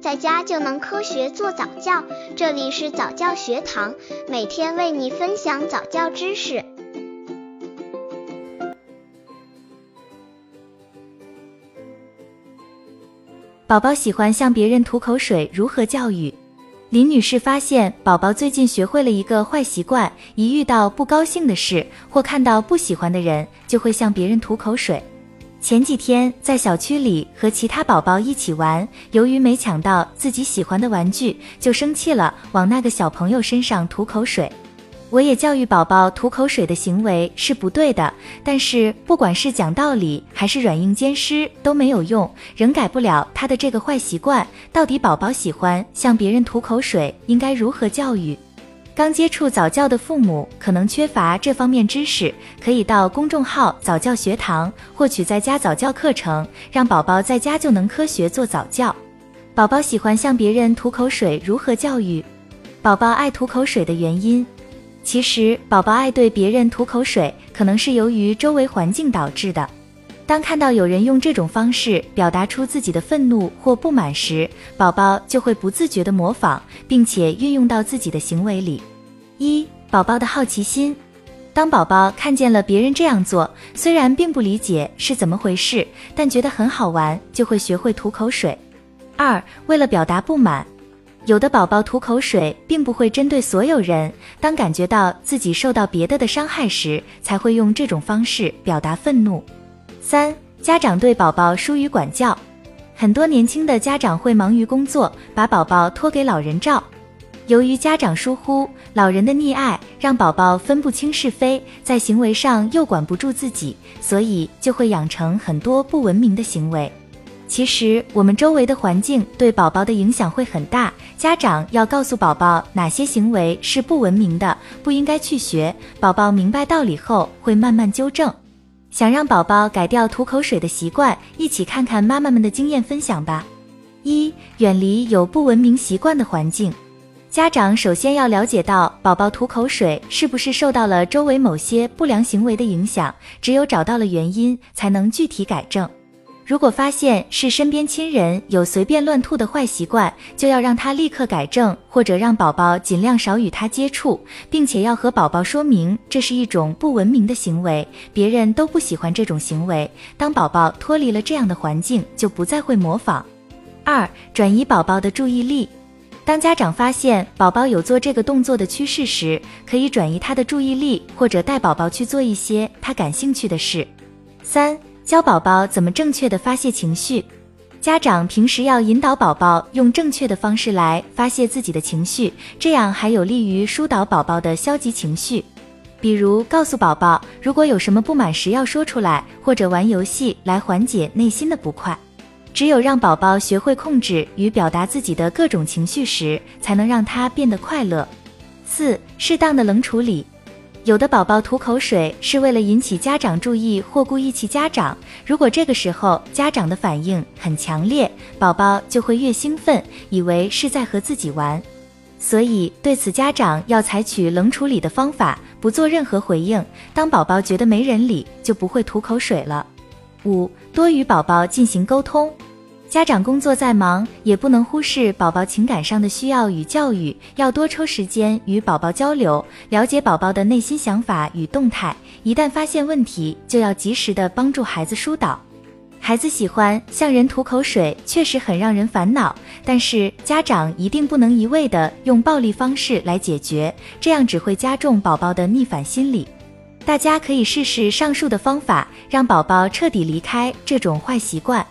在家就能科学做早教。这里是早教学堂，每天为你分享早教知识。宝宝喜欢向别人吐口水，如何教育？林女士发现，宝宝最近学会了一个坏习惯，一遇到不高兴的事或看到不喜欢的人，就会向别人吐口水。前几天在小区里和其他宝宝一起玩，由于没抢到自己喜欢的玩具，就生气了，往那个小朋友身上吐口水。我也教育宝宝吐口水的行为是不对的，但是不管是讲道理还是软硬兼施都没有用，仍改不了他的这个坏习惯。到底宝宝喜欢向别人吐口水，应该如何教育？刚接触早教的父母可能缺乏这方面知识，可以到公众号早教学堂获取在家早教课程，让宝宝在家就能科学做早教。宝宝喜欢向别人吐口水，如何教育？宝宝爱吐口水的原因？其实，宝宝爱对别人吐口水，可能是由于周围环境导致的。当看到有人用这种方式表达出自己的愤怒或不满时，宝宝就会不自觉地模仿，并且运用到自己的行为里。一、宝宝的好奇心。当宝宝看见了别人这样做，虽然并不理解是怎么回事，但觉得很好玩，就会学会吐口水。二、为了表达不满。有的宝宝吐口水，并不会针对所有人。当感觉到自己受到别的的伤害时，才会用这种方式表达愤怒。三、家长对宝宝疏于管教，很多年轻的家长会忙于工作，把宝宝托给老人照。由于家长疏忽，老人的溺爱让宝宝分不清是非，在行为上又管不住自己，所以就会养成很多不文明的行为。其实，我们周围的环境对宝宝的影响会很大。家长要告诉宝宝哪些行为是不文明的，不应该去学。宝宝明白道理后，会慢慢纠正。想让宝宝改掉吐口水的习惯，一起看看妈妈们的经验分享吧。一、远离有不文明习惯的环境。家长首先要了解到宝宝吐口水是不是受到了周围某些不良行为的影响，只有找到了原因，才能具体改正。如果发现是身边亲人有随便乱吐的坏习惯，就要让他立刻改正，或者让宝宝尽量少与他接触，并且要和宝宝说明这是一种不文明的行为，别人都不喜欢这种行为。当宝宝脱离了这样的环境，就不再会模仿。二、转移宝宝的注意力。当家长发现宝宝有做这个动作的趋势时，可以转移他的注意力，或者带宝宝去做一些他感兴趣的事。三。教宝宝怎么正确的发泄情绪，家长平时要引导宝宝用正确的方式来发泄自己的情绪，这样还有利于疏导宝宝的消极情绪。比如告诉宝宝，如果有什么不满时要说出来，或者玩游戏来缓解内心的不快。只有让宝宝学会控制与表达自己的各种情绪时，才能让他变得快乐。四、适当的冷处理。有的宝宝吐口水是为了引起家长注意或故意气家长，如果这个时候家长的反应很强烈，宝宝就会越兴奋，以为是在和自己玩。所以对此家长要采取冷处理的方法，不做任何回应。当宝宝觉得没人理，就不会吐口水了。五，多与宝宝进行沟通。家长工作再忙，也不能忽视宝宝情感上的需要与教育，要多抽时间与宝宝交流，了解宝宝的内心想法与动态。一旦发现问题，就要及时的帮助孩子疏导。孩子喜欢向人吐口水，确实很让人烦恼，但是家长一定不能一味的用暴力方式来解决，这样只会加重宝宝的逆反心理。大家可以试试上述的方法，让宝宝彻底离开这种坏习惯。